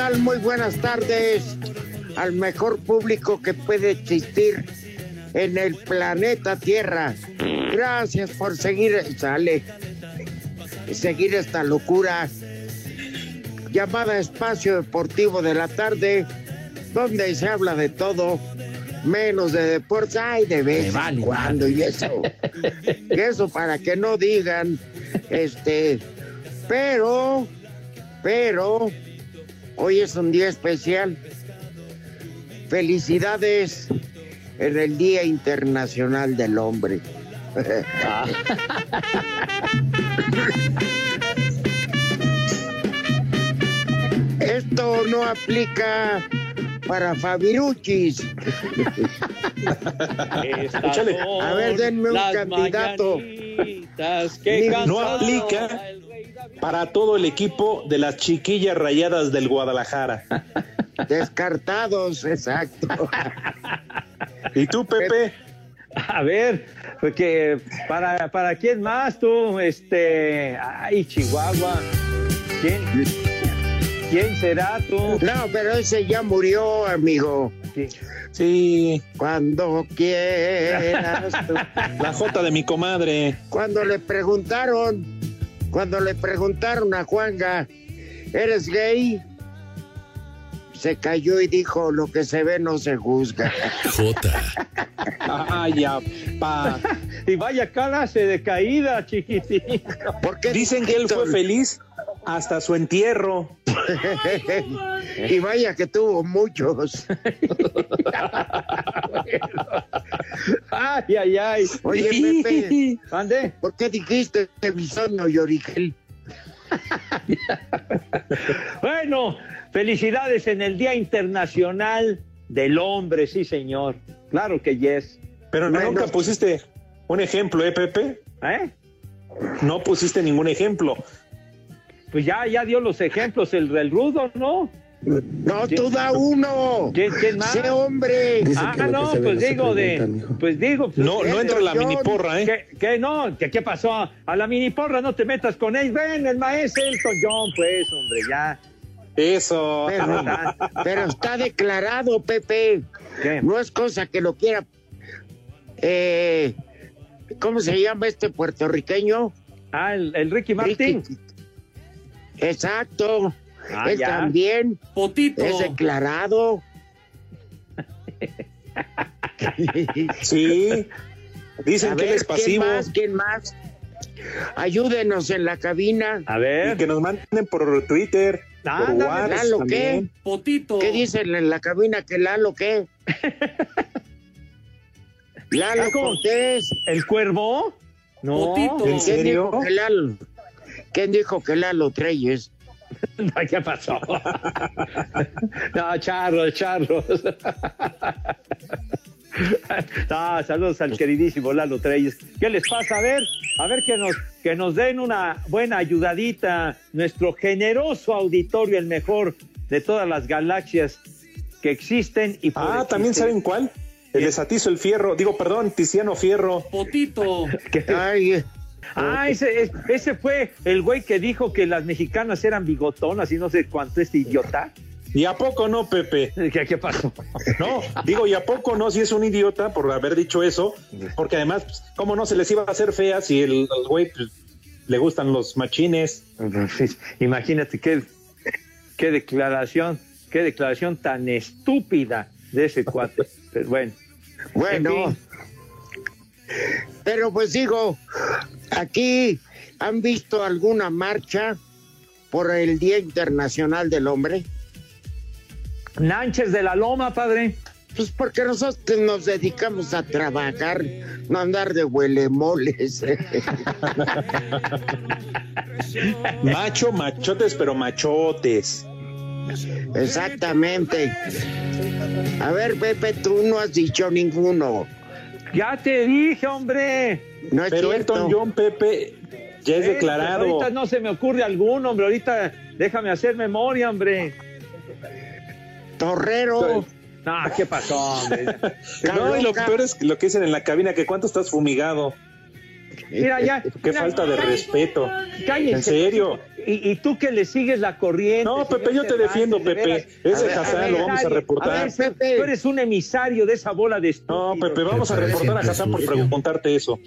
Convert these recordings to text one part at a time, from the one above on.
Tal? Muy buenas tardes al mejor público que puede existir en el planeta Tierra. Gracias por seguir, sale, seguir esta locura llamada Espacio Deportivo de la Tarde, donde se habla de todo, menos de deportes, ay, de vez en cuando, y eso, y eso para que no digan, este, pero, pero, hoy es un día especial. Felicidades en el Día Internacional del Hombre. Esto no aplica para Fabiruchis. A ver, denme un candidato. Que No aplica para todo el equipo de las chiquillas rayadas del Guadalajara. Descartados, exacto. ¿Y tú, Pepe? A ver, porque para, para quién más tú, este, ay, Chihuahua, ¿quién, quién será tú? No, pero ese ya murió, amigo. Sí. Cuando quieras tú. La Jota de mi comadre. Cuando le preguntaron, cuando le preguntaron a Juanga, ¿eres gay? Se cayó y dijo, lo que se ve no se juzga. Jota. Ay, ya, pa. Y vaya clase de caída, chiquitín. ¿Por qué Dicen que él fue feliz hasta su entierro. y vaya que tuvo muchos. Ay, ay, ay. Oye, Pepe, ¿Mande? ¿por qué dijiste bisoño y origel? Bueno, felicidades en el Día Internacional del Hombre, sí, señor. Claro que yes. Pero Bueno. nunca pusiste un ejemplo, ¿eh, Pepe? ¿Eh? No pusiste ningún ejemplo. Pues ya, ya dio los ejemplos el del rudo, ¿no? No, tú da uno. ¿Quién, quién más? Sé hombre. ah, no, pues digo de, pues digo, pues, No, no entra la mini porra, ¿eh? ¿Qué, qué no? ¿Qué, qué pasó? A la mini porra no te metas con él. Ven, el maestro Elton John, pues, hombre, ya. Eso. Pero, pero está declarado, Pepe. ¿Qué? No es cosa que lo quiera. Eh, ¿Cómo se llama este puertorriqueño? Ah, el, el Ricky Martin. Ricky. Exacto. Ah, Él ya. también Potito. es declarado. Sí. Dicen A que él ver, es ¿quién pasivo. más? ¿Quién más? Ayúdenos en la cabina. A Y ver. que nos manden por Twitter, por Ándale, WhatsApp Lalo, también. Potito. ¿Qué dicen en la cabina que Lalo qué? Lalo Ah. Cortés. ¿El cuervo? No. Potito. ¿En ¿Quién serio? dijo que Lalo? ¿Quién dijo que Lalo Treyes? No, ¿Qué pasó? No, charros, charros. No, saludos al queridísimo Lalo Treyes. ¿Qué les pasa? A ver, a ver que nos, que nos den una buena ayudadita. Nuestro generoso auditorio, el mejor de todas las galaxias que existen. Y Ah, también saben cuál. El de Satizo el Fierro, digo, perdón, Tiziano Fierro. Potito. Ay, Ah, ese, es- ese fue el güey que dijo que las mexicanas eran bigotonas y no sé cuánto, este idiota. ¿Y a poco no, Pepe? ¿Qué, qué pasó? No, digo, ¿y a poco no? Si es un idiota por haber dicho eso, porque además, pues, ¿cómo no se les iba a hacer fea si el, el güey pues, le gustan los machines? Imagínate qué, qué declaración, qué declaración tan estúpida de ese cuate. Pero bueno, bueno. En fin. Pero pues digo, aquí han visto alguna marcha por el Día Internacional del Hombre. Nánchez de la Loma, padre. Pues porque nosotros nos dedicamos a trabajar, no a andar de huelemoles. Macho, machotes, pero machotes. Exactamente. A ver, Pepe, tú no has dicho ninguno. Ya te dije, hombre. No es Pero cierto. Elton John, Pepe, ya es Eh, declarado. ahorita no se me ocurre alguno, hombre. Ahorita déjame hacer memoria, hombre. Torrero. No, ¿qué pasó, hombre? No, y lo peor es lo que dicen en la cabina, que cuánto estás fumigado. Mira, ya. Qué mira, falta de cállese, respeto. cállese. En serio. Y, y tú que le sigues la corriente. No, Pepe, yo te Cervantes, defiendo, de Pepe. veras. Ese ver, Hassan ver, lo vamos a reportar. A ver, Pepe. Tú eres un emisario de esa bola de No, estúpidos. Pepe, vamos a reportar a Hassan por preguntarte eso.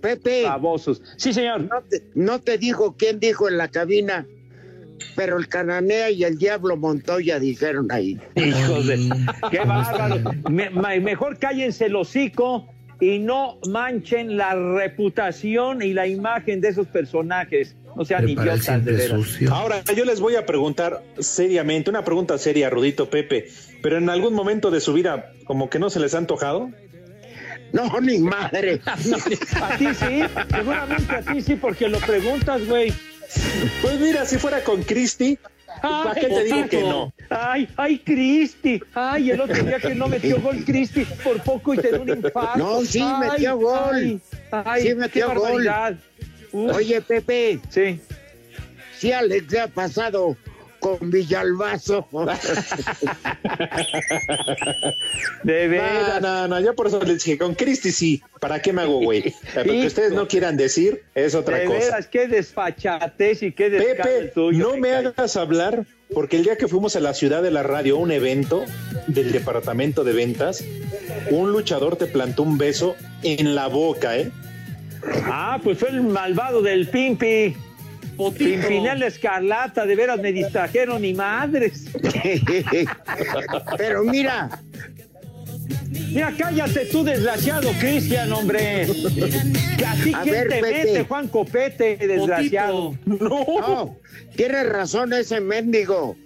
Pepe, Babosos. Sí, señor. no te, no te dijo quién dijo en la cabina, pero el Cananea y el Diablo Montoya dijeron ahí. Hijos de. ¡Qué bárbaro! Me- mejor cállense el hocico y no manchen la reputación y la imagen de esos personajes. No sean idiotas, de veras. Ahora, yo les voy a preguntar seriamente, una pregunta seria, Rudito Pepe, pero en algún momento de su vida, como que no se les ha antojado. No, ni madre. A ti sí, seguramente a ti sí, porque lo preguntas, güey. Pues mira, si fuera con Cristi, ¿para qué te digo que no? Ay, ay, Cristi. Ay, el otro día que no metió gol Cristi, por poco y te dio un infarto. No, sí, Ay, metió gol. Ay, Sí, metió gol. Oye, Pepe, sí. si Alex le ha pasado con Villalbazo. De No, veras. no, no, yo por eso les dije, con Cristi sí, ¿para qué me hago güey? Pero que ustedes no quieran decir es otra de cosa. veras, qué desfachatez y qué Pepe, tuyo. no me cae. hagas hablar, porque el día que fuimos a la ciudad de la radio, a un evento del departamento de ventas, un luchador te plantó un beso en la boca, ¿eh? Ah, pues fue el malvado del Pimpi. Potito. Pimpinela Escarlata, de veras me distrajeron ni madres. Pero mira, Mira, cállate tú, desgraciado Cristian, hombre. ¿A ti A quién ver, te Pepe. mete, Juan Copete, desgraciado? no, tienes razón ese mendigo.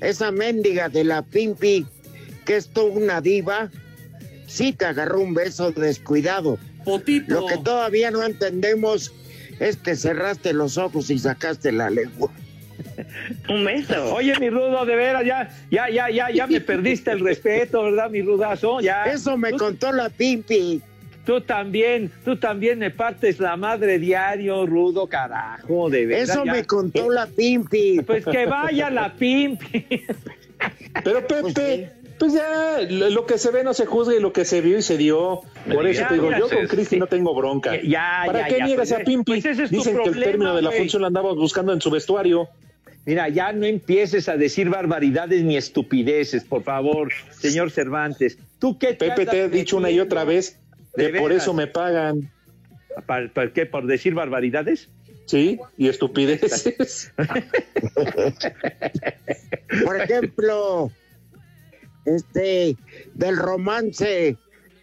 Esa mendiga de la Pimpi, que es tú una diva, sí te agarró un beso descuidado. Potito. Lo que todavía no entendemos es que cerraste los ojos y sacaste la lengua. Un beso. Oye, mi rudo, de veras, ya, ya, ya, ya, ya me perdiste el respeto, ¿verdad, mi rudazo? Ya. Eso me Tú- contó la Pimpi. Tú también, tú también me partes la madre diario, rudo, carajo, de verdad. Eso ya. me contó la Pimpi. Pues que vaya la pimpi. Pero Pepe, pues ya, lo, que se ve no se juzga y lo que se vio y se dio. Por eso Ya, te digo, mira, yo con Cristi sí. no tengo bronca. Ya, ¿Para ya, qué ya, niegas pues, a Pimpi? pues ese es tu Dicen que el término de la función lo andabas buscando en su vestuario. Mira, ya no empieces a decir barbaridades ni estupideces, por favor, señor Cervantes. ¿Tú qué Pepe, te he dicho una y otra vez que por eso me pagan. ¿Para, para qué? ¿Por decir barbaridades? Sí, y estupideces. Por ejemplo, este, del romance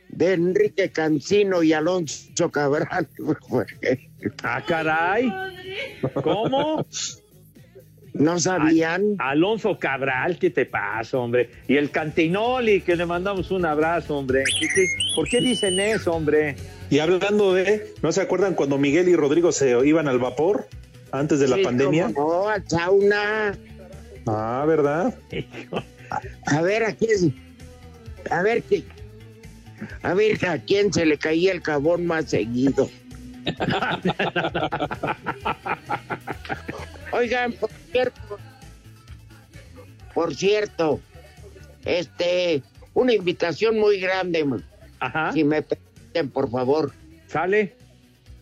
de Enrique Cancino y Alonso Cabral. Ah, caray. ¿Cómo? ¿No sabían? Alonso Cabral, ¿qué te pasa, hombre? Y el Cantinoli, que le mandamos un abrazo, hombre. ¿Qué- qué- ¿Por qué dicen eso, hombre? y hablando de, ¿no se acuerdan cuando Miguel y Rodrigo se iban al vapor? antes de la Sí, pandemia. no, al sauna. Ah, ¿verdad? A ver a quién. A ver qué. A ver a quién se le caía el jabón más seguido. Oigan, por cierto. Por cierto. Este. Una invitación muy grande. Ajá. Si me permiten, por favor. Sale.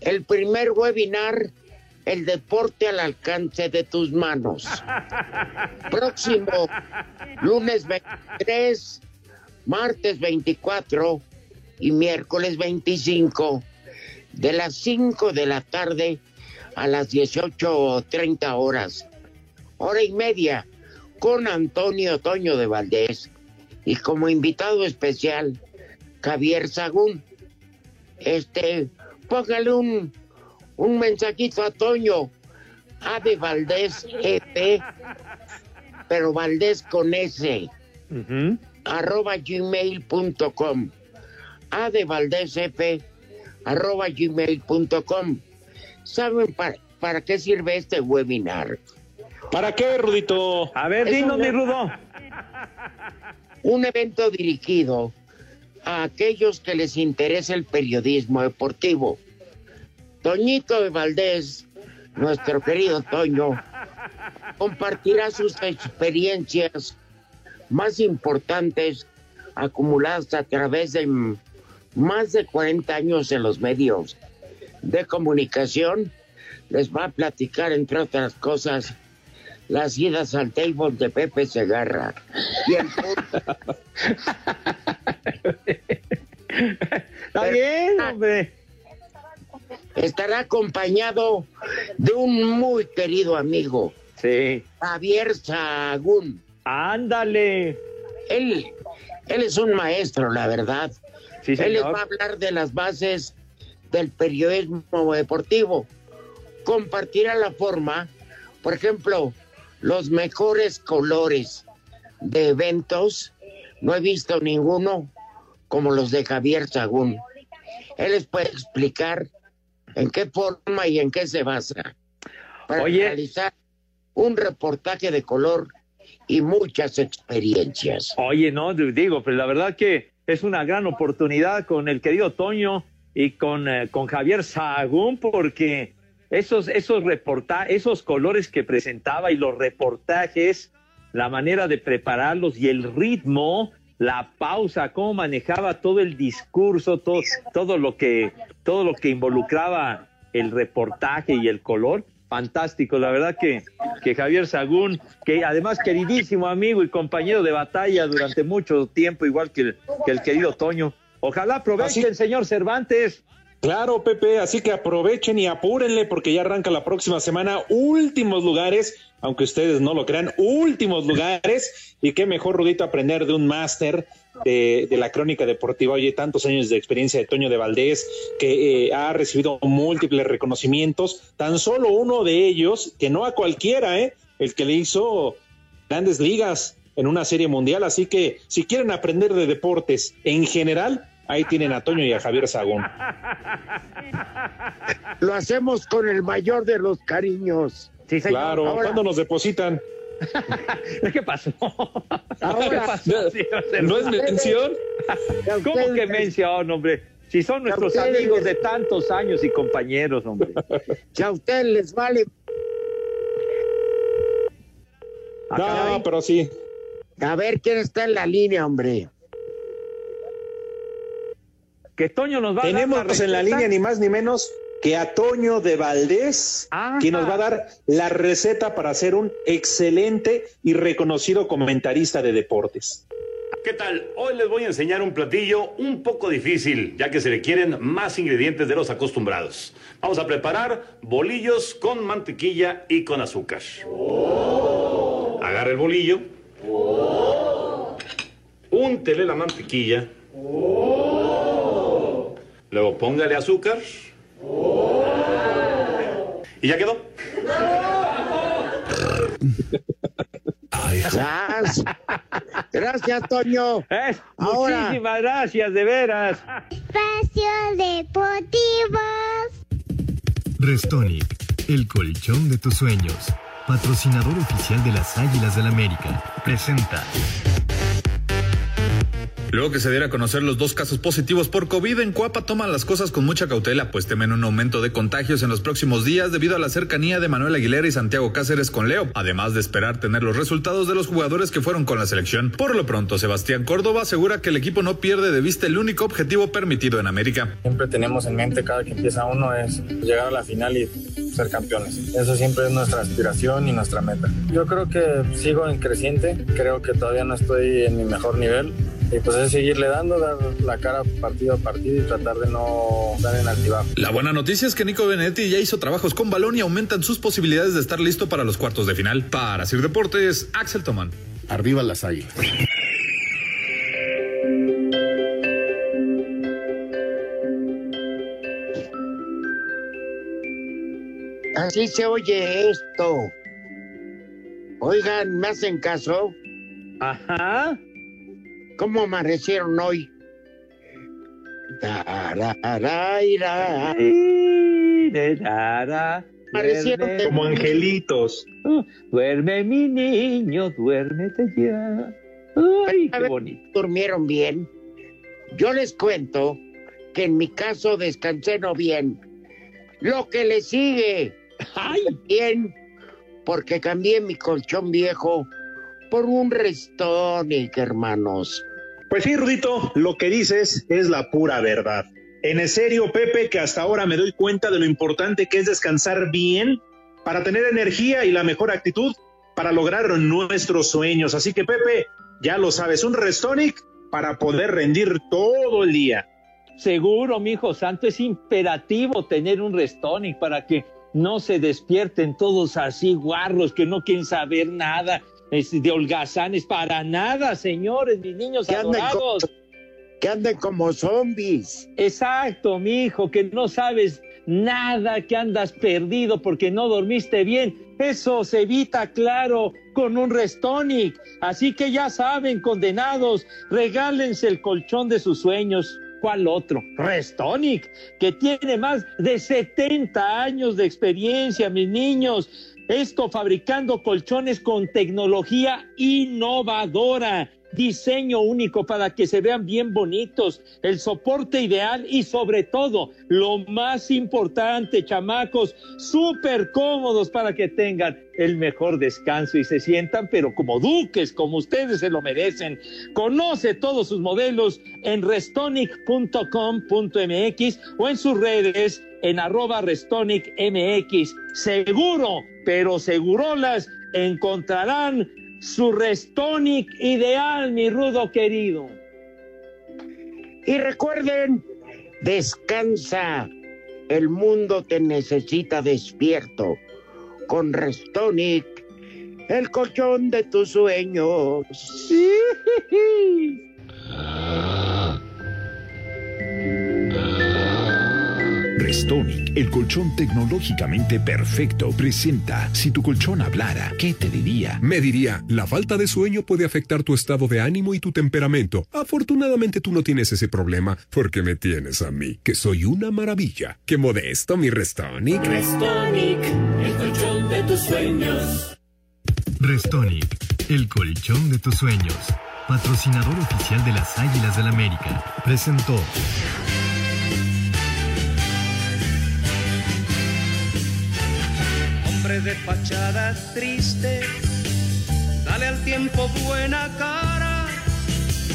El primer webinar, el deporte al alcance de tus manos. Próximo lunes 23, martes 24 y miércoles 25, de las 5 de la tarde a las 18.30 horas. Hora y media con Antonio Toño de Valdés y como invitado especial Javier Sagún. Este, póngale un, un mensajito a Toño, A de Valdés EP, pero Valdés con S, Ujú. arroba gmail.com. A de Valdés EP, arroba gmail.com. ¿Saben para, para qué sirve este webinar? ¿Para qué, Rudito? A ver, dinos, no- mi Rudo. un evento dirigido a aquellos que les interesa el periodismo deportivo. Toñito de Valdés, nuestro querido Toño, compartirá sus experiencias más importantes acumuladas a través de más de 40 años en los medios de comunicación. Les va a platicar, entre otras cosas, las idas al table de Pepe Segarra y el Está bien, hombre. Estará acompañado de un muy querido amigo, Sí. Javier Sagún. Ándale. Él, él es un maestro, la verdad. Sí, Él les va a hablar de las bases del periodismo deportivo. Compartirá la forma, por ejemplo, los mejores colores de eventos. No he visto ninguno como los de Javier Sagún. Él les puede explicar en qué forma y en qué se basa para Oye. realizar un reportaje de color y muchas experiencias. Oye, no, digo, pero la verdad que es una gran oportunidad con el querido Toño y con, eh, con Javier Sahagún, porque esos, esos reporta esos colores que presentaba y los reportajes, la manera de prepararlos y el ritmo, la pausa, cómo manejaba todo el discurso, todo, todo lo que, todo lo que involucraba el reportaje y el color. Fantástico, la verdad que, que Javier Sagún, que además queridísimo amigo y compañero de batalla durante mucho tiempo, igual que el, que el querido Toño. Ojalá aproveche el señor Cervantes. Claro, Pepe, así que aprovechen y apúrenle porque ya arranca la próxima semana. Últimos lugares, aunque ustedes no lo crean, últimos lugares. Y qué mejor, Rudito, aprender de un máster de, la crónica deportiva. Oye, tantos años de experiencia de Toño de Valdés, que eh, ha recibido múltiples reconocimientos. Tan solo uno de ellos, que no a cualquiera, ¿eh? El que le hizo grandes ligas en una serie mundial. Así que si quieren aprender de deportes en general, ahí tienen a Toño y a Javier Sagún. Lo hacemos con el mayor de los cariños. Sí, señor. Claro, Ahora- ¿cuándo nos depositan? ¿Qué pasó? ¿Qué pasó, ¿No es mención? ¿Cómo que mención, hombre? Si son nuestros amigos de tantos años y compañeros, hombre. Si a ustedes les vale, Ah, No, caray. pero sí. a ver quién está en la línea, hombre. Que Toño nos va a dar Tenemos en la línea ni más ni menos que a Toño de Valdés, Ajá. quien nos va a dar la receta para ser un excelente y reconocido comentarista de deportes. ¿Qué tal? Hoy les voy a enseñar un platillo un poco difícil, ya que se requieren más ingredientes de los acostumbrados. Vamos a preparar bolillos con mantequilla y con azúcar. Agarre el bolillo. Úntele la mantequilla. Luego póngale azúcar. Y ya quedó. Gracias. Gracias, Toño. Es, Ahora- muchísimas gracias, de veras. Espacio Deportivo. Restonic, el colchón de tus sueños. Patrocinador oficial de las Águilas del América. Presenta. Luego que se diera a conocer los dos casos positivos por COVID, en Cuapa toman las cosas con mucha cautela, pues temen un aumento de contagios en los próximos días debido a la cercanía de Manuel Aguilera y Santiago Cáceres con Leo, además de esperar tener los resultados de los jugadores que fueron con la selección. Por lo pronto, Sebastián Córdoba asegura que el equipo no pierde de vista el único objetivo permitido en América. Siempre tenemos en mente cada que empieza uno es llegar a la final y ser campeones. Eso siempre es nuestra aspiración y nuestra meta. Yo creo que sigo en creciente, creo que todavía no estoy en mi mejor nivel y pues es seguirle dando, dar la cara partido a partido y tratar de no dar en altibajo. La buena noticia es que Nico Benetti ya hizo trabajos con balón y aumentan sus posibilidades de estar listo para los cuartos de final. Para Sir Deportes, Axel Tomán. Arriba las águilas. Así se oye esto. Oigan, ¿me hacen caso? Ajá. ¿Cómo amanecieron hoy? Amanecieron de- Como angelitos. Duerme mi niño, duérmete ya. Ay, qué bonito. ¿Durmieron bien? Yo les cuento que en mi caso descansé no bien. Lo que le sigue. Bien, porque cambié mi colchón viejo por un Restonic, hermanos. Pues sí, Rudito, lo que dices es la pura verdad. En serio, Pepe, que hasta ahora me doy cuenta de lo importante que es descansar bien para tener energía y la mejor actitud para lograr nuestros sueños. Así que, Pepe, ya lo sabes, un Restonic para poder rendir todo el día. Seguro, mi hijo santo, es imperativo tener un Restonic para que no se despierten todos así guarros que no quieren saber nada de holgazanes para nada, señores, mis niños Que anden adorados. Que anden como zombies. Exacto, mi hijo, que no sabes nada, que andas perdido porque no dormiste bien. Eso se evita, claro, con un Restonic. Así que ya saben, condenados, regálense el colchón de sus sueños. ¿Cuál otro? Restonic, que tiene más de 70 años de experiencia, mis niños. Esto fabricando colchones con tecnología innovadora, diseño único para que se vean bien bonitos, el soporte ideal y sobre todo, lo más importante, chamacos, súper cómodos para que tengan el mejor descanso y se sientan, pero como duques, como ustedes se lo merecen. Conoce todos sus modelos en restonic.com.mx o en sus redes en arroba restonicmx. Seguro, pero segurolas encontrarán su Restonic ideal, mi rudo querido. Y recuerden, descansa. El mundo te necesita despierto. Con Restonic, el colchón de tus sueños. Restonic, el colchón tecnológicamente perfecto, presenta Si tu colchón hablara, ¿qué te diría? Me diría, la falta de sueño puede afectar tu estado de ánimo y tu temperamento. Afortunadamente tú no tienes ese problema, porque me tienes a mí, que soy una maravilla. Qué modesto, mi Restonic. Restonic, el colchón de tus sueños. Restonic, el colchón de tus sueños. Patrocinador oficial de las Águilas del América. Presentó. De fachada triste, dale al tiempo buena cara,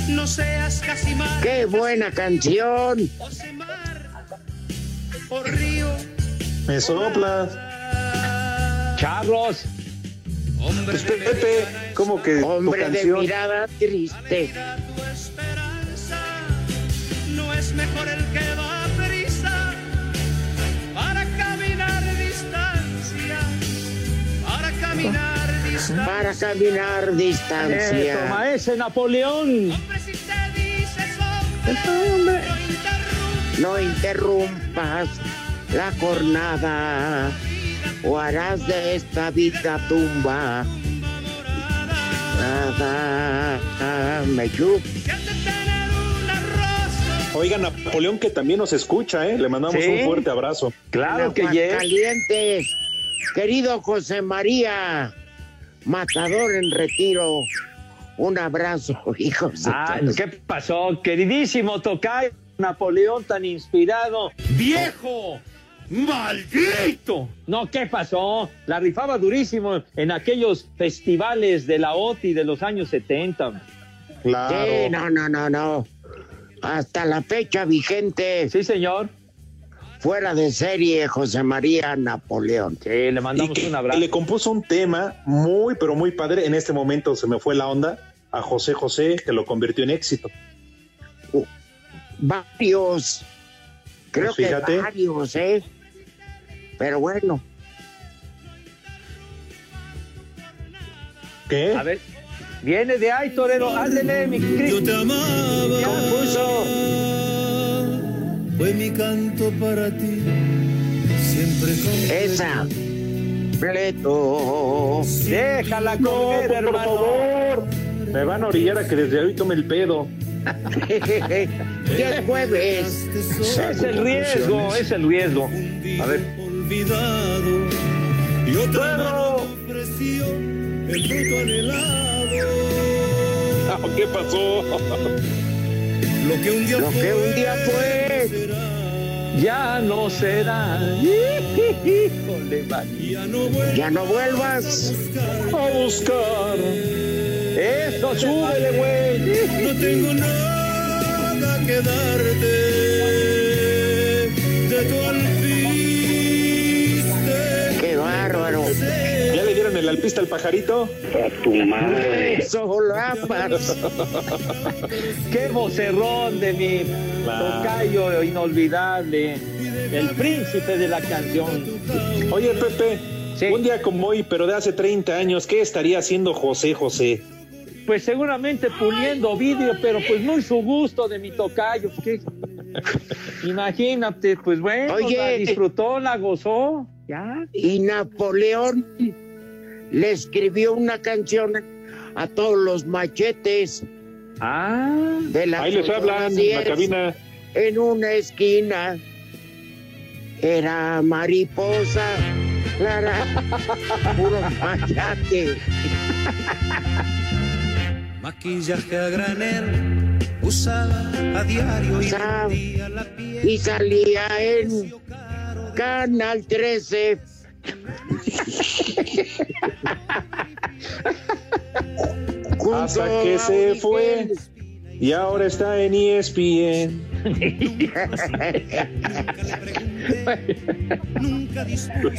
no seas casi más. ¡Qué buena canción! Por río, Me soplas. Charros. hombre Pues, Pepe, ¿cómo que tu Hombre de canción? mirada triste. tu esperanza, no es mejor el que va caminar distancia. Para caminar Eso, distancia. maese Napoleón. No interrumpas la jornada o harás de esta vida tumba. Nada me. Oiga, Napoleón, que también nos escucha, ¿eh? Le mandamos Sí. un fuerte abrazo. Claro que yes. Aguascalientes. Querido José María, matador en retiro, un abrazo, hijos de Ah, todos. ¿Qué pasó, queridísimo Tocayo? Napoleón tan inspirado. ¡Viejo! ¡Maldito! No, ¿qué pasó? La rifaba durísimo en aquellos festivales de la OTI de los años 70. Sí, no, no, no, no. Hasta la fecha vigente. Sí, señor. Fuera de serie, José María Napoleón. Sí, le Y que Le compuso un tema muy, pero muy padre. En este momento se me fue la onda a José José, que lo convirtió en éxito. Varios. Creo Pues que fíjate. varios, ¿eh? Pero bueno. ¿Qué? A ver, viene de ahí, torero. Ándele, mi Cristo. Yo te amaba. Compuso. Fue mi canto para ti, siempre con Esa. Pleto. Déjala No, comer, por hermano. favor. Me van a orillar a que desde hoy tome el pedo. ¿Qué jueves? Es el riesgo, es el riesgo. A ver. olvidado. Y otra ofreció el fruto anhelado. ¿Qué pasó? Lo que un día Lo que un día fue. Ya no será. Híjole. Ya no vuelvo Ya no vuelvas. A buscar. Eso, súbele, güey. No tengo nada que darte de tu alpiste. ¿Ya le dieron el alpista al pajarito? A tu madre. Solapas. Qué vocerrón de mi tocayo inolvidable. El príncipe de la canción. Oye, Pepe, Sí. un día como hoy, pero de hace 30 años, ¿qué estaría haciendo José José? Pues seguramente puliendo vidrio, pero pues muy su gusto de mi tocayo. ¿qué? Imagínate, pues bueno, Oye. la disfrutó, la gozó. Ya. Y Napoleón le escribió una canción a todos los machetes Ah, de la Ahí les hablan en la cabina. En una esquina era mariposa, Clara, puro machate. Maquillaje a granel, usada a diario y la piel. Y salía en Canal 13. Hasta que se fue. Y ahora está en ESPN. Nunca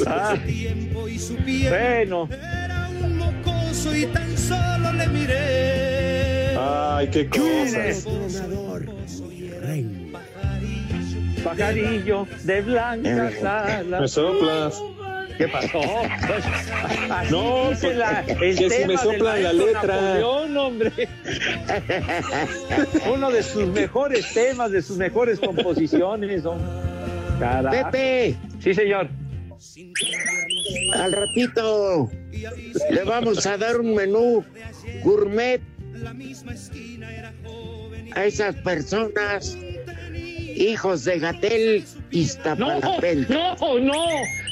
Ah. su tiempo y su bueno. Era un mocoso y tan solo le miré. Ay, qué cosas. Pajarillo de blancas Me alas. soplas. ¿Qué pasó? Pues, así No, dice pues, la- el que si tema me del soplan la letra. Napoleón, hombre. Uno de sus mejores temas, de sus mejores composiciones. Carajo. Pepe, Sí, señor. al ratito le vamos a dar un menú gourmet a esas personas, hijos de Gatel, No, Iztapalapente. no, no,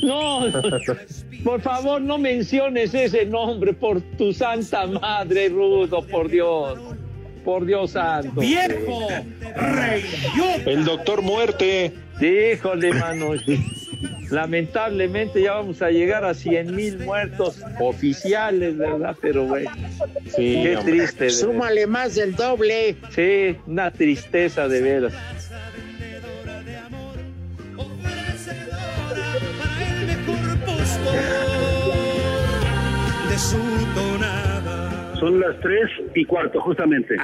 no. Por favor, no menciones ese nombre por tu santa madre, Rudo, por Dios. Por Dios santo. ¡Viejo! El doctor muerte. Híjole, mano. Lamentablemente ya vamos a llegar a 100 mil muertos oficiales, ¿verdad? Pero bueno, Sí, qué hombre. triste. Súmale más del doble. Sí, una tristeza de veras. Su tonada. Son las tres y cuarto, justamente.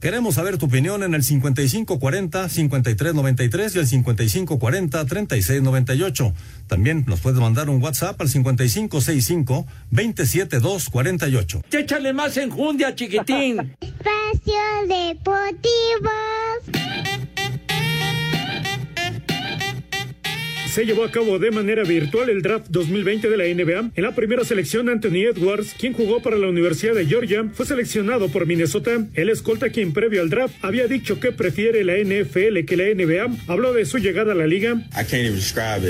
Queremos saber tu opinión en el 5540-5393 y el 5540-3698. También nos puedes mandar un WhatsApp al 5565-27248. Échale más enjundia, chiquitín. Espacio Deportivo. Se llevó a cabo de manera virtual el draft 2020 de la NBA. En la primera selección, Anthony Edwards, quien jugó para la Universidad de Georgia, fue seleccionado por Minnesota. El escolta, quien previo al draft había dicho que prefiere la NFL que la NBA, habló de su llegada a la liga.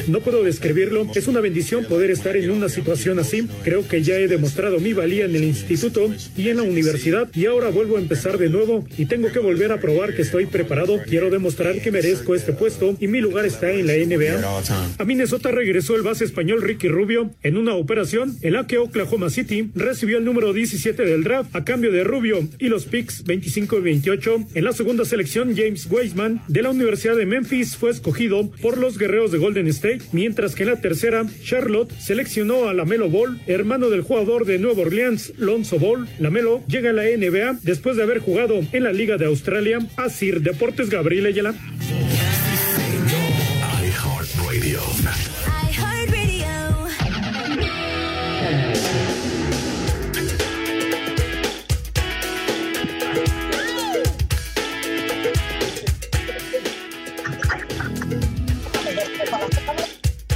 No puedo describirlo. Es una bendición poder estar en una situación así. Creo que ya he demostrado mi valía en el instituto y en la universidad y ahora vuelvo a empezar de nuevo y tengo que volver a probar que estoy preparado. Quiero demostrar que merezco este puesto y mi lugar está en la NBA. A Minnesota regresó el base español Ricky Rubio en una operación en la que Oklahoma City recibió el número 17 del draft a cambio de Rubio y los picks 25 y 28. En la segunda selección, James Weisman de la Universidad de Memphis fue escogido por los guerreros de Golden State, mientras que en la tercera, Charlotte seleccionó a Lamelo Ball, hermano del jugador de Nueva Orleans, Lonzo Ball. Lamelo llega a la NBA después de haber jugado en la Liga de Australia. Asir Deportes Gabriel Ayala.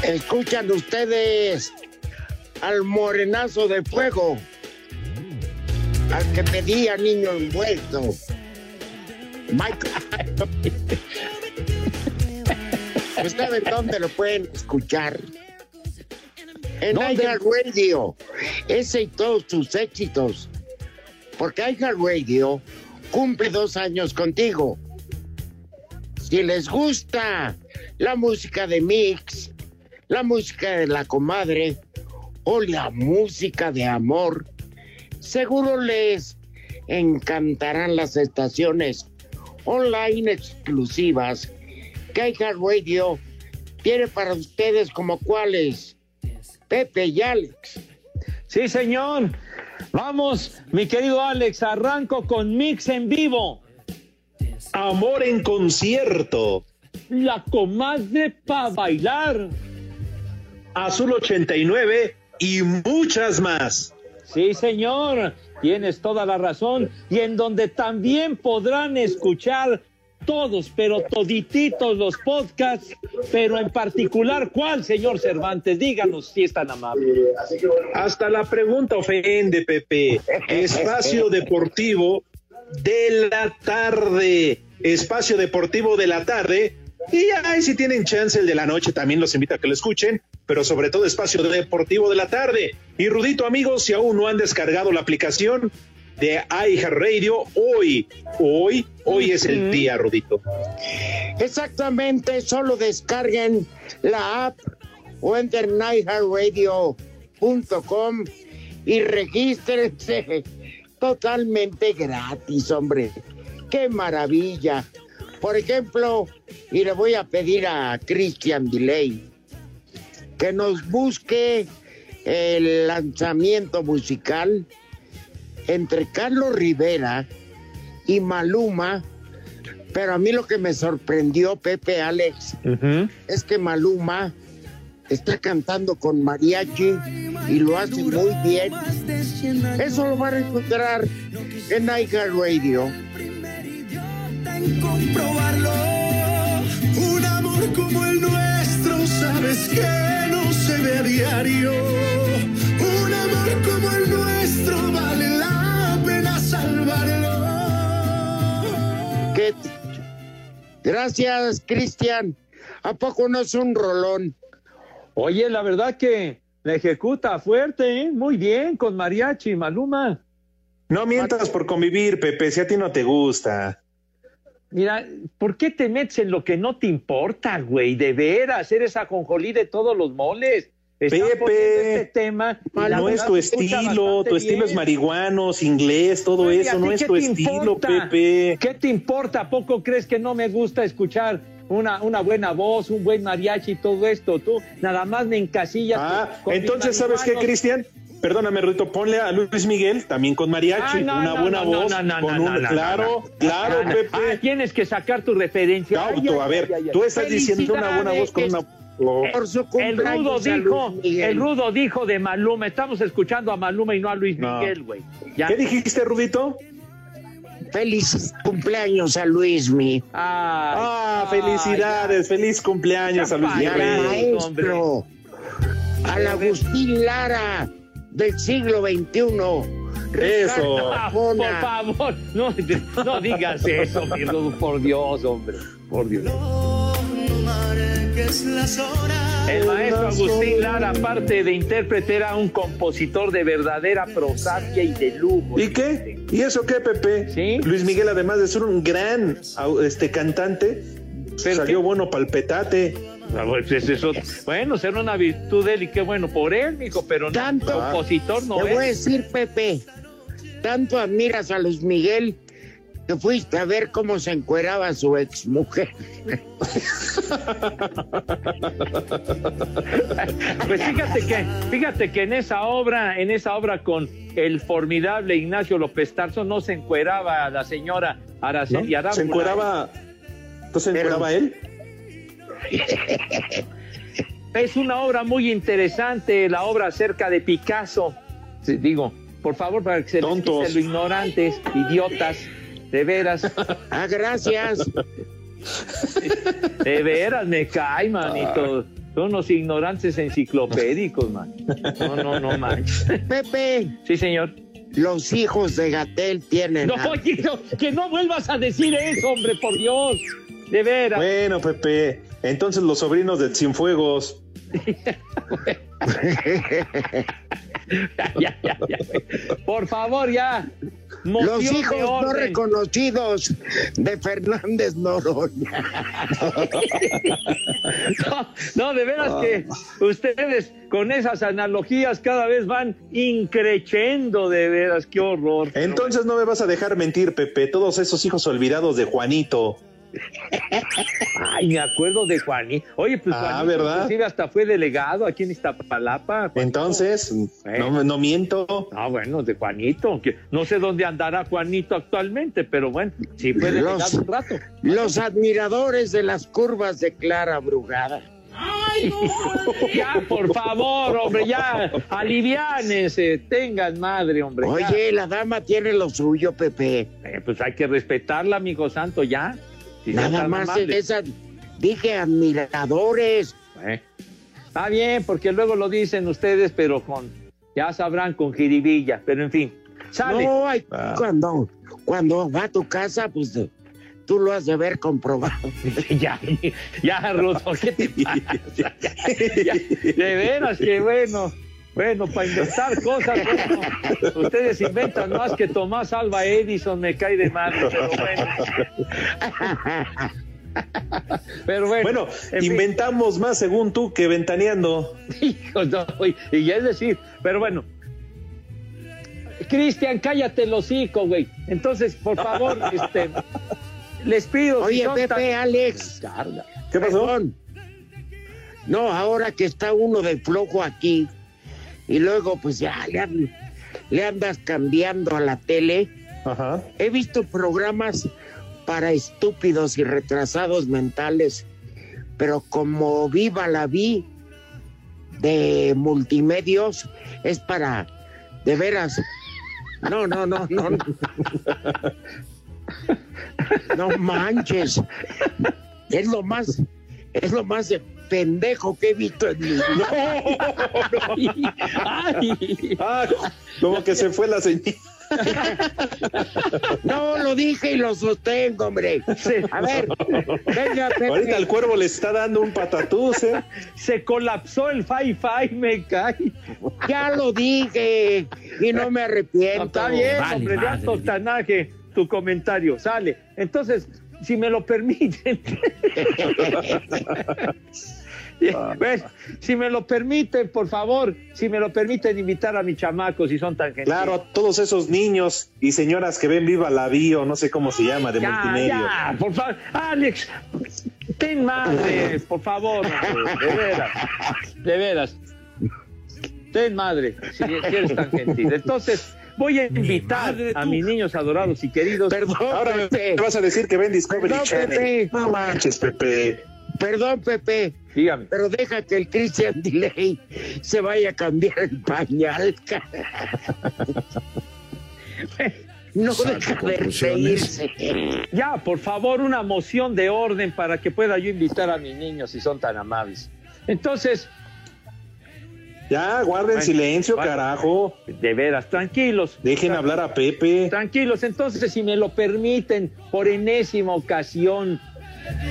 Escuchan ustedes al morenazo de fuego, al que pedía niño envuelto. Michael. ¿Ustedes dónde lo pueden escuchar? En Radio. Ese y todos sus éxitos. Porque Radio cumple dos años contigo. Si les gusta la música de Mix, la música de la comadre o la música de amor, seguro les encantarán las estaciones online exclusivas que Radio tiene para ustedes como cuáles. Pepe y Alex. Sí, señor. Vamos, mi querido Alex, arranco con Mix en vivo. Amor en concierto. La comadre para bailar. Azul 89 y muchas más. Sí, señor, tienes toda la razón. Y en donde también podrán escuchar todos, pero todititos los podcasts, pero en particular, ¿cuál, señor Cervantes? Díganos si es tan amable. Hasta la pregunta ofende, Pepe. Espacio Deportivo de la tarde. Espacio Deportivo de la tarde. Y ahí si tienen chance el de la noche, también los invito a que lo escuchen, pero sobre todo Espacio Deportivo de la tarde. Y Rudito, amigos, si aún no han descargado la aplicación, de iHeartRadio hoy. Hoy, hoy es el día, Rudito. Exactamente, solo descarguen la app o entren iHeartRadio.com y regístrense totalmente gratis, hombre. ¡Qué maravilla! Por ejemplo, y le voy a pedir a Christian Delay que nos busque el lanzamiento musical entre Carlos Rivera y Maluma, pero a mí lo que me sorprendió, Pepe Alex, es que Maluma está cantando con mariachi y lo hace muy bien. Eso lo van a encontrar en Niger Radio. comprobarlo. Un amor como el nuestro, sabes que no se ve a diario. Un amor como salvarlo. Gracias, Cristian. ¿A poco no es un rolón? Oye, la verdad que la ejecuta fuerte, ¿eh? Muy bien, con Mariachi, Maluma. No mientas por convivir, Pepe, si a ti no te gusta. Mira, ¿por qué te metes en lo que no te importa, güey? De veras, eres ajonjolí de todos los moles. Pepe, este tema no es tu estilo, tu estilo es marihuanos, inglés, todo eso, no es tu estilo, Pepe. ¿Qué te importa? ¿A poco crees que no me gusta escuchar una, una buena voz, un buen mariachi y todo esto? Tú nada más me encasillas. Ah, entonces, ¿sabes qué, Cristian? Perdóname, Rito, ponle a Luis Miguel también con mariachi, ah, una buena voz, con un, claro, claro, Pepe. Ah, tienes que sacar tu referencia. a ver, tú estás diciendo una buena voz con una el Rudo dijo, el Rudo dijo de Maluma, estamos escuchando a Maluma y no a Luis Miguel, güey. ¿Qué dijiste, Rudito? Feliz cumpleaños a Luismi. Ah, felicidades, feliz cumpleaños a Luis Miguel. maestro, al Agustín Lara del siglo XXI. Eso. Ah, por favor, no, no digas eso, mi Rudo, por Dios, hombre, por Dios. El maestro Agustín Lara, aparte de intérprete, era un compositor de verdadera prosapia y de lujo. ¿Y qué? ¿Y eso qué, Pepe? Luis Miguel, además de ser un gran este, cantante, salió bueno palpetate. Ah, pues. Bueno, ser una virtud de él y qué bueno por él, mijo, pero no, Tanto, compositor no te voy a decir, Pepe, tanto admiras a Luis Miguel que fuiste a ver cómo se encueraba su exmujer. Pues fíjate que, fíjate que en esa obra, en esa obra con el formidable Ignacio López Tarso no se encueraba a la señora Araceli ¿No? ¿Se encueraba? ¿Entonces se encueraba él? Es una obra muy interesante, la obra acerca de Picasso. Sí, digo, por favor, para que se les quite lo ignorantes, idiotas, de veras. Ah, gracias. De veras, me cae, manito. Son unos ignorantes enciclopédicos, man. No, no, no manches. Pepe. Sí, señor. Los hijos de Gatel tienen. No, oye, no, que no vuelvas a decir eso, hombre, por Dios. De veras. Bueno, Pepe, entonces los sobrinos de Cienfuegos. Ya, ya, ya. Por favor, ya. Los hijos no reconocidos de Fernández Noroña. No, no, de veras que ustedes con esas analogías cada vez van increchendo, de veras, qué horror. Entonces no me vas a dejar mentir, Pepe, todos esos hijos olvidados de Juanito. Ay, me acuerdo de Juanito. Oye, pues Ah, Juanito ¿verdad? inclusive hasta fue delegado aquí en Iztapalapa. Juanito. Entonces, Eh. no, no miento. Ah, bueno, de Juanito. no sé dónde andará Juanito actualmente, pero bueno, sí fue delegado Los- un rato. Los admiradores de las curvas de Clara Brugada. Ya, por favor, hombre, ya, aliviánense, tengan madre, hombre. ya. Oye, la dama tiene lo suyo, Pepe. Eh, pues hay que respetarla, amigo santo, ya. Si Nada más amable. esas, dije admiradores. Eh, Está bien, porque luego lo dicen ustedes, pero con, ya sabrán, con jiribilla, pero en fin. Sale. No, ay, cuando, cuando va a tu casa, pues tú lo has de ver comprobado. ya, ya, Rudo, ¿qué te pasa? Ya, ya, de veras que bueno. Bueno, para inventar cosas, bueno, ustedes inventan más que Tomás Alba Edison, me cae de madre, pero bueno. Pero bueno, Bueno, en fin. inventamos más según tú que ventaneando. Hijo, no, y, y es decir, pero bueno. Cristian, cállate el hocico, güey. Entonces, por favor, este, les pido. Oye, Pepe, tan- Alex. ¿Qué pasó? Perdón. No, ahora que está uno de flojo aquí y luego pues ya le, le andas cambiando a la tele. Ajá. He visto programas para estúpidos y retrasados mentales, pero como Viva la Vi de multimedios es para de veras. No, no, no, no. No, no manches. Es lo más, es lo más pendejo que he visto en mi vida. Ay, Ah, como que se fue la señal. No, lo dije y lo sostengo, hombre. A ver, venga, Pepe. Ahorita el cuervo le está dando un patatús, ¿eh? Se colapsó el Fi-Fi, me cae. Ya lo dije y no me arrepiento. Está bien, Vale, hombre, de madre. alto tanaje tu comentario. Sale. Entonces, si me lo permiten. ¿Ves? Si me lo permiten, por favor, si me lo permiten invitar a mi chamaco, si son tan gentiles. Claro, a todos esos niños y señoras que ven Viva la Bio, no sé cómo se llama, de ya, multimedia. ya, por favor. Alex, ten madre, por favor, de veras, de veras. Ten madre, si, si eres tan gentil. Entonces, voy a invitar a mis niños adorados y queridos. Perdón, Ahora me, Pepe. me vas a decir que ven Discovery Perdón, Channel. Pepe. No manches, Pepe. Perdón, Pepe, Dígame. pero deja que el Christian Delay se vaya a cambiar el pañal. No deja de reírse. Ya, por favor, una moción de orden para que pueda yo invitar a mis niños si son tan amables. Entonces. Ya, guarden silencio, carajo. De veras, tranquilos. Dejen hablar a Pepe. Tranquilos, entonces, si me lo permiten, por enésima ocasión,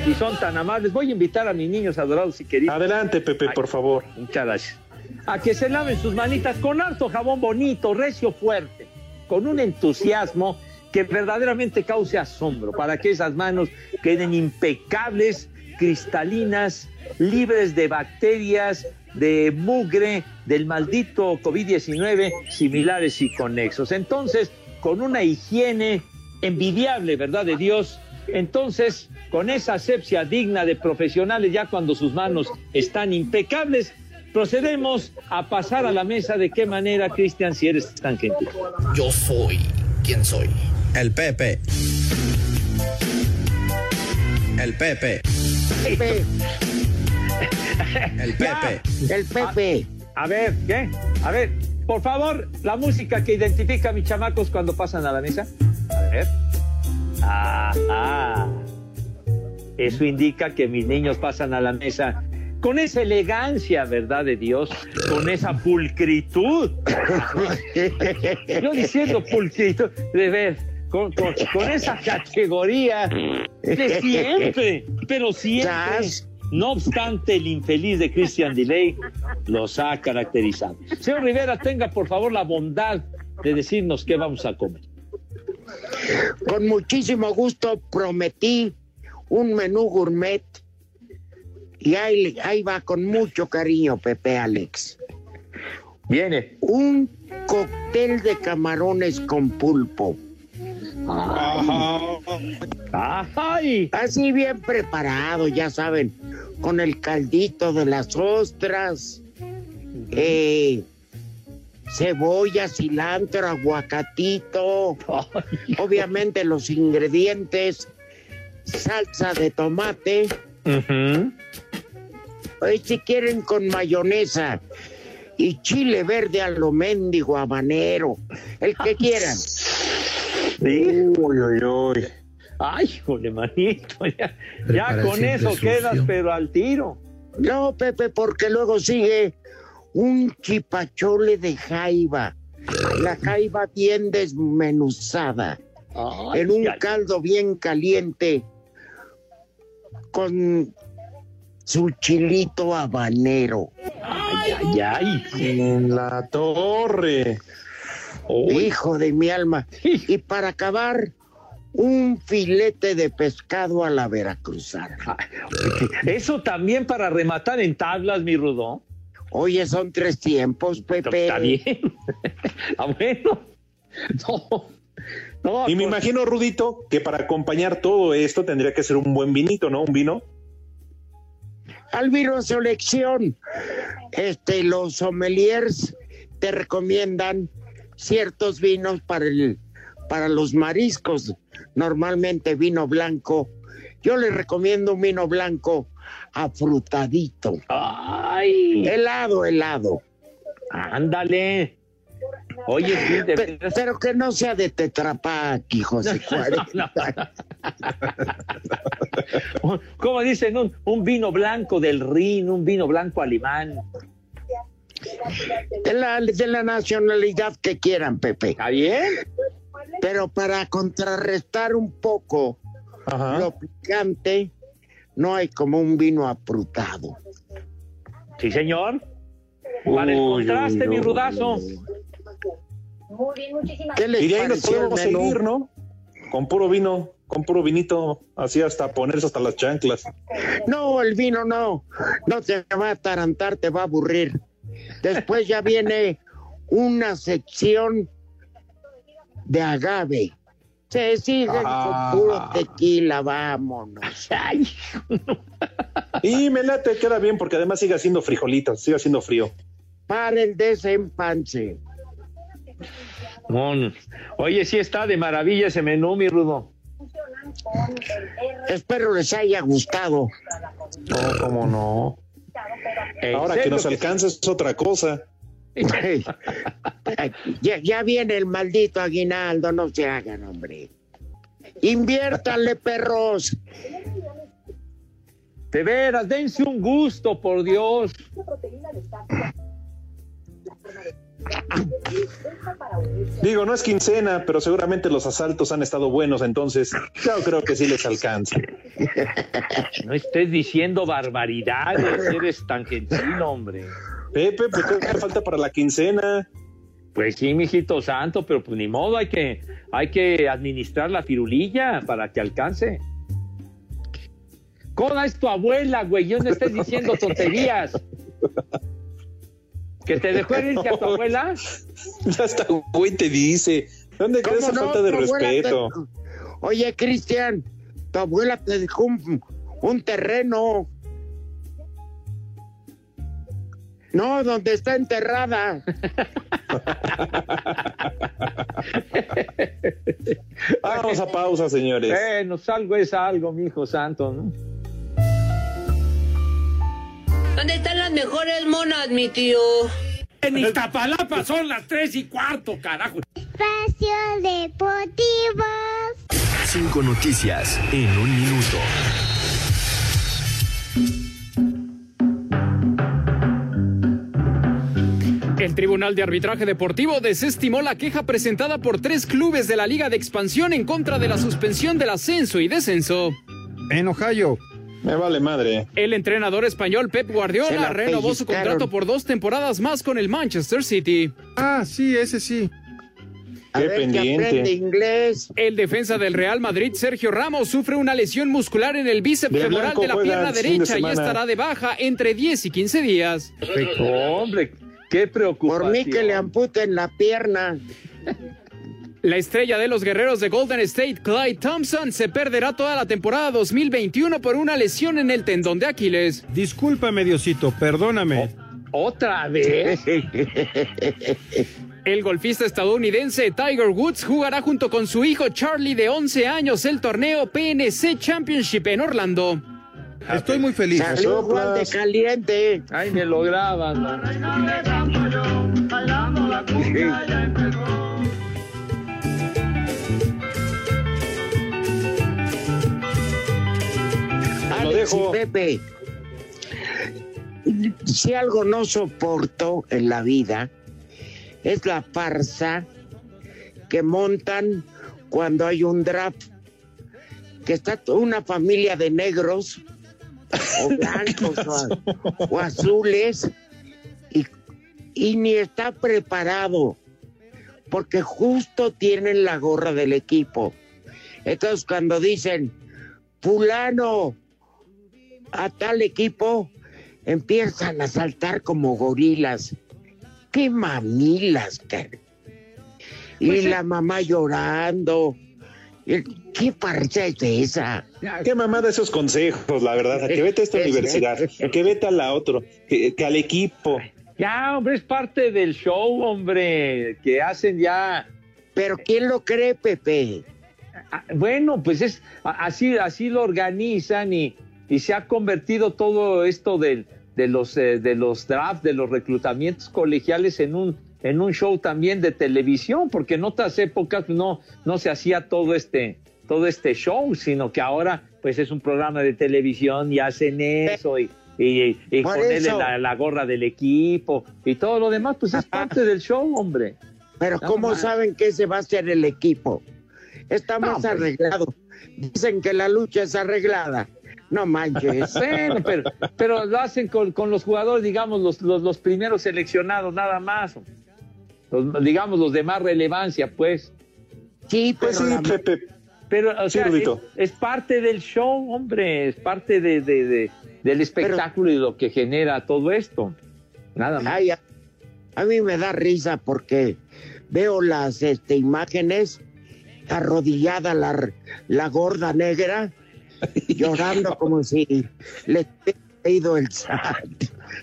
si son tan amables, voy a invitar a mis niños adorados y queridos. Adelante, Pepe, por favor. Muchas gracias. A que se laven sus manitas con harto jabón bonito, recio, fuerte, con un entusiasmo que verdaderamente cause asombro, para que esas manos queden impecables, cristalinas, libres de bacterias, de mugre, del maldito COVID-19, similares y conexos. Entonces, con una higiene envidiable, ¿verdad? De Dios, entonces, con esa asepsia digna de profesionales, ya cuando sus manos están impecables, procedemos a pasar a la mesa. ¿De qué manera, Cristian, si eres tan gentil? Yo soy quien soy. El Pepe. El Pepe. Pepe, El Pepe. el Pepe. A ver, ¿qué? A ver, por favor, la música que identifica a mis chamacos cuando pasan a la mesa. A ver. Ah, ah. Eso indica que mis niños pasan a la mesa con esa elegancia, ¿verdad? De Dios, con esa pulcritud. Yo diciendo pulcritud, de ver, con, con- con esa categoría de siempre, pero siempre. No obstante, el infeliz de Christian Delay los ha caracterizado. Señor Rivera, tenga por favor la bondad de decirnos qué vamos a comer. Con muchísimo gusto prometí un menú gourmet y ahí, ahí va con mucho cariño, Pepe Alex. Viene. Un cóctel de camarones con pulpo. Así bien preparado, ya saben, con el caldito de las ostras, eh, cebolla, cilantro, aguacatito, obviamente los ingredientes, salsa de tomate, Hoy si quieren con mayonesa y chile verde a lo mendigo habanero, el que quieran. Uy, uy, uy. Ay, jole, manito, ya, ya con eso quedas, pero al tiro. No, Pepe, porque luego sigue un chipachole de jaiba. La jaiba bien desmenuzada. en un caldo bien caliente. Con su chilito habanero. Ay, ay, ay. En la torre. Hijo de mi alma. Y para acabar, un filete de pescado a la veracruzana. Eso también para rematar en tablas, mi Rudo. Oye, son tres tiempos, Pepe. Está bien. ah, bueno. No. No, y me pues- imagino, Rudito, que para acompañar todo esto tendría que ser un buen vinito, ¿no? Un vino. Al vino selección, este, los sommeliers te recomiendan ciertos vinos para el, para los mariscos. Normalmente vino blanco. Yo les recomiendo un vino blanco afrutadito. Ay. Helado, helado. Ándale. Oye, sí, de pero, que no sea de Tetrapac, José Juárez. Como dicen, un, un vino blanco del Rin, un vino blanco alemán. De la, de la nacionalidad que quieran, Pepe. ¿Está bien? Pero para contrarrestar un poco lo picante, no hay como un vino aprutado. Sí, señor. Para el contraste, uy, mi uy, rudazo. Muy bien, muchísimas ¿Qué les Y de ahí nos podemos seguir, ¿no? Con puro vino, con puro vinito, así hasta ponerse hasta las chanclas. No, el vino no. No te va a atarantar, te va a aburrir. Después ya viene una sección de agave. Se siguen Ah. con puro tequila, vámonos. Y me late, queda bien, porque además sigue haciendo frijolitos, sigue haciendo frío. Para el desempance. Mon. Oye, sí está de maravilla ese menú, mi Rudo. Espero les haya gustado. No, cómo no. ¿En Ahora que nos alcanza es otra cosa. ya, ya viene el maldito aguinaldo, no se hagan, hombre. Inviértanle, perros. De veras, dense un gusto, por Dios. Digo, no es quincena, pero seguramente los asaltos han estado buenos, entonces yo creo que sí les alcanza. No estés diciendo barbaridades, eres tan gentil, hombre. Pepe, pues ¿qué falta para la quincena? Pues sí, mijito santo, pero pues ni modo, hay que, hay que administrar la firulilla para que alcance. Coda es tu abuela, güey, yo no estés diciendo tonterías. ¿Que te dejó irte a tu abuela? Ya hasta güey te dice. ¿Dónde crees esa no? falta de respeto? te- Oye, Cristian, tu abuela te dejó un, un terreno. No, donde está enterrada. Vamos a pausa, señores. Bueno, algo es algo, mi hijo santo, ¿no? ¿Dónde están las mejores monas, mi tío? En Iztapalapa son las tres y cuarto, carajo. Espacio Deportivo. Cinco noticias en un minuto. El Tribunal de Arbitraje Deportivo desestimó la queja presentada por tres clubes de la Liga de Expansión en contra de la suspensión del ascenso y descenso. En Ohio. Me vale madre. El entrenador español Pep Guardiola la renovó su contrato por dos temporadas más con el Manchester City. Ah, sí, ese sí. A ver, que aprende inglés. El defensa del Real Madrid, Sergio Ramos, sufre una lesión muscular en el bíceps De femoral de la pierna de derecha y estará de baja entre 10 y 15 días. Hombre, qué preocupación. Por mí que le amputen la pierna. La estrella de los guerreros de Golden State, Clyde Thompson, se perderá toda la temporada 2021 por una lesión en el tendón de Aquiles. Discúlpame, Diosito, perdóname. ¿Otra vez? El golfista estadounidense Tiger Woods jugará junto con su hijo Charlie de 11 años el torneo PNC Championship en Orlando. Estoy muy feliz. Salió igual de caliente. Ay, me lo graban. ¿no? Alex y Pepe, si algo no soporto en la vida es la farsa que montan cuando hay un draft, que está toda una familia de negros o blancos o, azules y, y ni está preparado porque justo tienen la gorra del equipo. Entonces cuando dicen, fulano, a tal equipo, empiezan a saltar como gorilas. ¡Qué mamilas! cara! Y Pues sí. la mamá llorando. ¿Qué farsa es esa? Qué mamada esos consejos, la verdad. A que vete a esta universidad, a que vete a la otra, que, que al equipo. Ya, hombre, es parte del show, hombre, que hacen ya. Pero ¿quién lo cree, Pepe? Bueno, pues es así, así lo organizan y, y se ha convertido todo esto del- de los eh, de los drafts, de los reclutamientos colegiales en un en un show también de televisión, porque en otras épocas no no se hacía todo este todo este show, sino que ahora pues es un programa de televisión y hacen eso y y, y ponerle la, la gorra del equipo y todo lo demás, pues es parte del show, hombre. Pero Nada ¿cómo más. saben que ese va a ser el equipo? Está más pues. arreglado. Dicen que la lucha es arreglada. No manches. Bueno, pero, pero lo hacen con, con los jugadores, digamos, los, los, los primeros seleccionados, nada más. Los- digamos, los de más relevancia, pues. Sí, Pues sí, Pepe. Pero, o Sí, sea, es, parte del show, hombre, es parte de, de- de- del espectáculo y lo que genera todo esto. Nada más. Ay, a, a mí me da risa porque veo las este, imágenes arrodillada la, la gorda negra llorando como si le hubiera ido el SAT.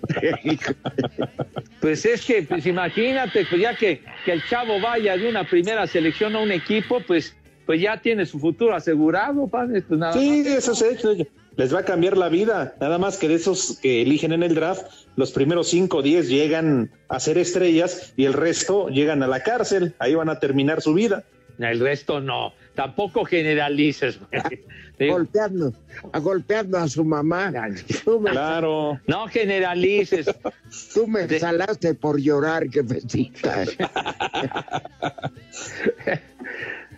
Pues es que, pues imagínate, pues ya que, que el chavo vaya de una primera selección a un equipo, pues, pues ya tiene su futuro asegurado, padre. Pues nada Sí, más. eso es hecho. les va a cambiar la vida. Nada más que de esos que eligen en el draft, los primeros 5 o 10 llegan a ser estrellas y el resto llegan a la cárcel. Ahí van a terminar su vida. El resto no. Tampoco generalices. güey. Golpeando, a golpeando a su mamá. Tú me, Claro. No generalices. tú me salaste por llorar, que besita.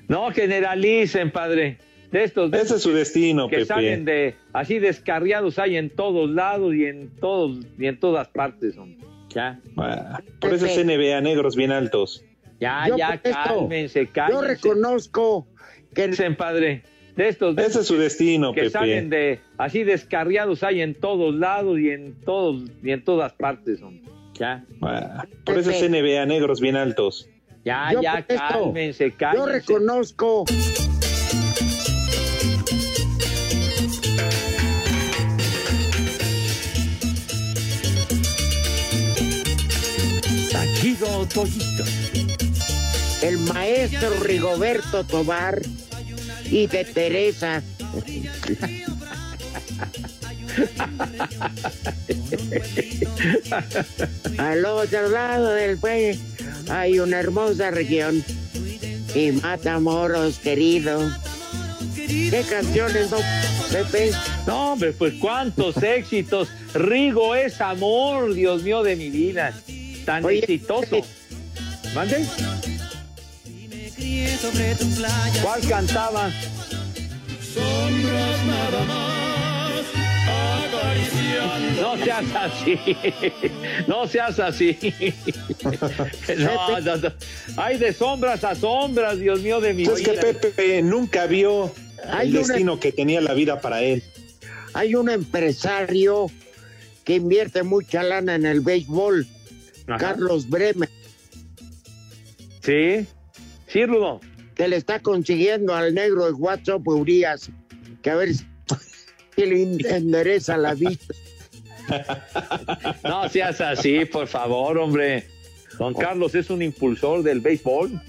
No generalicen, padre. De estos, de Ese es su destino, que Pepe. salen de así descarriados hay en todos lados y en todos y en todas partes. hombre. Ya, Ah, Por eso es NBA, negros bien altos. ya, Yo ya, protesto. cálmense, Yo cálmense. reconozco que Dicen, padre. De estos, de Ese es su destino, que Pepe. salen de así descarriados hay en todos lados y en todos y en todas partes. hombre. Ya, Ah, Por eso es NBA, negros bien altos. ya, Yo ya, protesto. cálmense, yo cálmense. reconozco Tachido Toyito. el maestro Rigoberto Tobar y de Teresa. Al otro lado del puente hay una hermosa región y Matamoros querido. ¿Qué canciones, no, Pepe? No, hombre, pues cuántos éxitos. Rigo es amor, Dios mío de mi vida. Tan Oye, exitoso. ¿Mande? ¿Cuál cantaba? No seas así. No seas así. No, no, no. Hay de sombras a sombras, Dios mío de mi Es que vida. Pepe nunca vio Hay el una- destino que tenía la vida para él. Hay un empresario que invierte mucha lana en el béisbol, Ajá. Carlos Bremer, Sí, sí, Rudo. que le está consiguiendo al negro de WhatsApp Urias, que a ver si le endereza la vista. No seas así, por favor, hombre. Don Carlos es un impulsor del béisbol.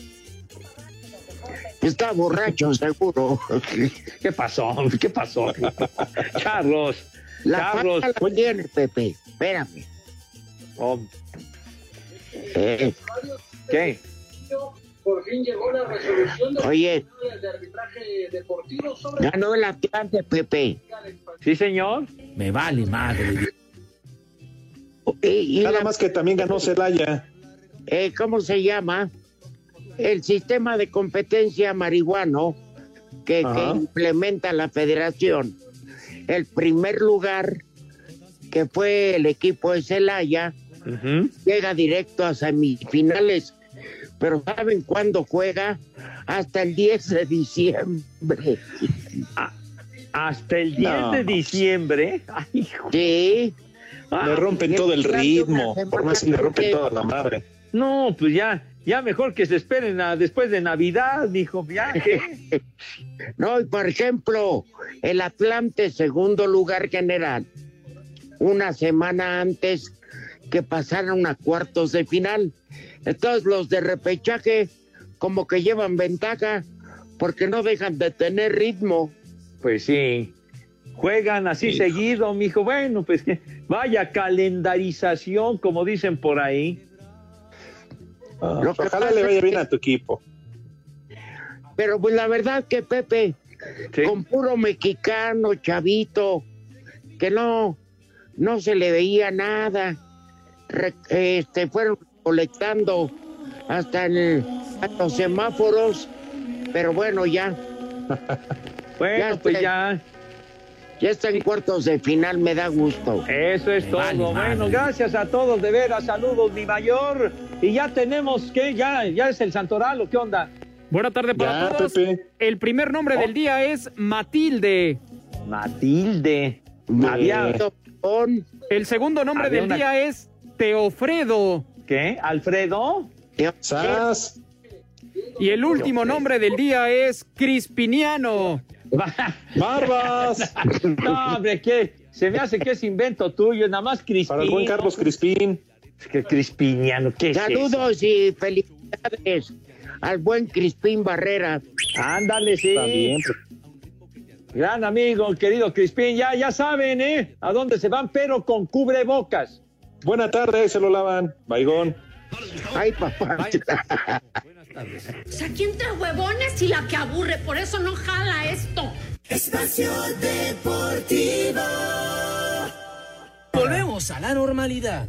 Está borracho, seguro. ¿Qué pasó? ¿Qué pasó? Carlos, La Carlos. la tiene, Pepe. Espérame. Oh, Eh, ¿Qué? Por fin llegó la resolución de Oye. de arbitraje deportivo sobre ganó el Atlante, Pepe. Sí, señor. Me vale madre. Y, y Nada la- más que también ganó Celaya. eh, ¿Cómo se llama? El sistema de competencia marihuano que, implementa la federación. El primer lugar, que fue el equipo de Celaya, llega directo a semifinales. Pero ¿saben cuándo juega? Hasta el 10 de diciembre. Hasta el 10 No. de diciembre. Ay, hijo. Sí. Le rompen todo el ritmo. Por más que le rompen toda la madre. No, pues ya, ya mejor que se esperen a después de Navidad, dijo. Ya, ¿qué? No, y por ejemplo, el Atlante, segundo lugar general, una semana antes que pasaron a cuartos de final. Entonces los de repechaje como que llevan ventaja porque no dejan de tener ritmo. Pues sí. Juegan así seguido, mijo. Bueno, pues que vaya calendarización, como dicen por ahí. Ah, Lo que ojalá le vaya bien que- a tu equipo. Pero pues la verdad que Pepe, Sí. con puro mexicano, chavito, que no, no se le veía nada. Re- este, fueron colectando hasta en el- a los semáforos, pero bueno, ya, Bueno, Ya pues sé. ya. ya está en cuartos de final, me da gusto. Eso es Me todo. vale bueno, madre. gracias a todos, de veras, saludos, mi mayor. Y ya tenemos que, ya, ya es el Santoral, ¿o qué onda? Buena tarde para Ya, todos. Pepe. El primer nombre del día es Matilde. Matilde. Había, El segundo nombre Había del una- día es Teofredo. ¿Qué? ¿Alfredo? ¡Sas! Y el último nombre del día es Crispiniano. ¡Barbas! no, hombre, ¿qué? Se me hace que es invento tuyo, nada más Crispín. Para el buen Carlos Crispín. Que Crispiniano, ¿qué es eso? saludos y felicidades al buen Crispín Barrera. Ándale, sí. También. pues. Gran amigo, querido Crispín, ya, ya saben, ¿eh? A dónde se van, pero con cubrebocas. Buena tarde, se lo lavan. Baigón. Ay, papá. O sea, ¿quién trae huevones y la que aburre? Por eso no jala esto. Espacio Deportivo. Volvemos a la normalidad.